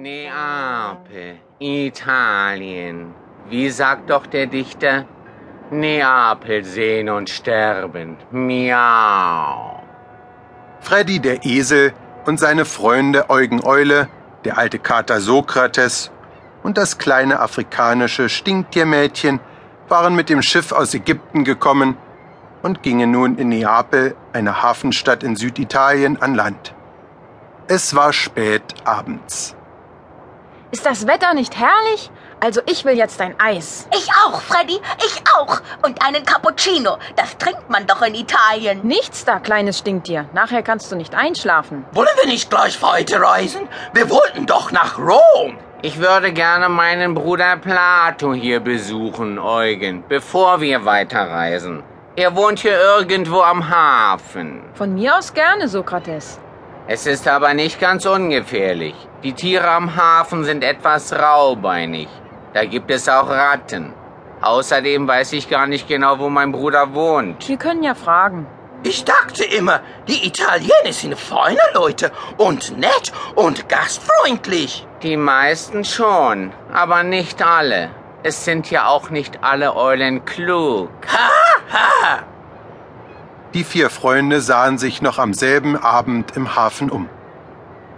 Neapel, Italien. Wie sagt doch der Dichter? Neapel sehen und sterben. Miau. Freddy der Esel und seine Freunde Eugen Eule, der alte Kater Sokrates und das kleine afrikanische Stinktiermädchen waren mit dem Schiff aus Ägypten gekommen und gingen nun in Neapel, eine Hafenstadt in Süditalien, an Land. Es war spät abends. Ist das Wetter nicht herrlich? Also ich will jetzt ein Eis. Ich auch, Freddy, ich auch. Und einen Cappuccino. Das trinkt man doch in Italien. Nichts da, kleines Stinktier. Nachher kannst du nicht einschlafen. Wollen wir nicht gleich weiterreisen? Wir wollten doch nach Rom. Ich würde gerne meinen Bruder Plato hier besuchen, Eugen, bevor wir weiterreisen. Er wohnt hier irgendwo am Hafen. Von mir aus gerne, Sokrates. Es ist aber nicht ganz ungefährlich. Die Tiere am Hafen sind etwas raubeinig. Da gibt es auch Ratten. Außerdem weiß ich gar nicht genau, wo mein Bruder wohnt. Wir können ja fragen. Ich dachte immer, die Italiener sind feine Leute und nett und gastfreundlich. Die meisten schon, aber nicht alle. Es sind ja auch nicht alle Eulen klug. Ha. Die vier Freunde sahen sich noch am selben Abend im Hafen um.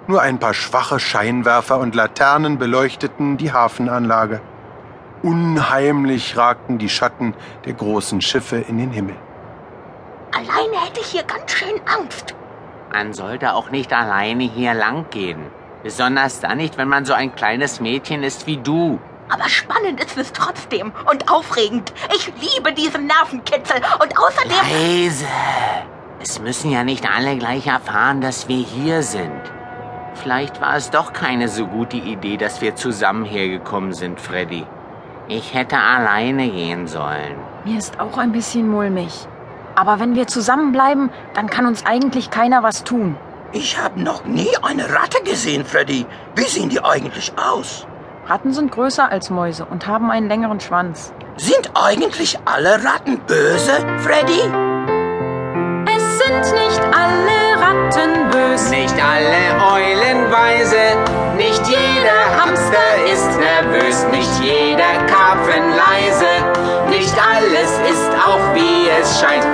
Nur ein paar schwache Scheinwerfer und Laternen beleuchteten die Hafenanlage. Unheimlich ragten die Schatten der großen Schiffe in den Himmel. Alleine hätte ich hier ganz schön Angst. Man sollte auch nicht alleine hier lang gehen. Besonders dann nicht, wenn man so ein kleines Mädchen ist wie du. Aber spannend ist es trotzdem und aufregend. Ich liebe diesen Nervenkitzel und außerdem. Leise. Es müssen ja nicht alle gleich erfahren, dass wir hier sind. Vielleicht war es doch keine so gute Idee, dass wir zusammen hergekommen sind, Freddy. Ich hätte alleine gehen sollen. Mir ist auch ein bisschen mulmig. Aber wenn wir zusammenbleiben, dann kann uns eigentlich keiner was tun. Ich habe noch nie eine Ratte gesehen, Freddy. Wie sehen die eigentlich aus? Ratten sind größer als Mäuse und haben einen längeren Schwanz. Sind eigentlich alle Ratten böse, Freddy? Es sind nicht alle Ratten böse. Nicht alle Eulen weise, nicht jeder Hamster ist nervös, nicht jeder Karpfen leise, nicht alles ist auch wie es scheint,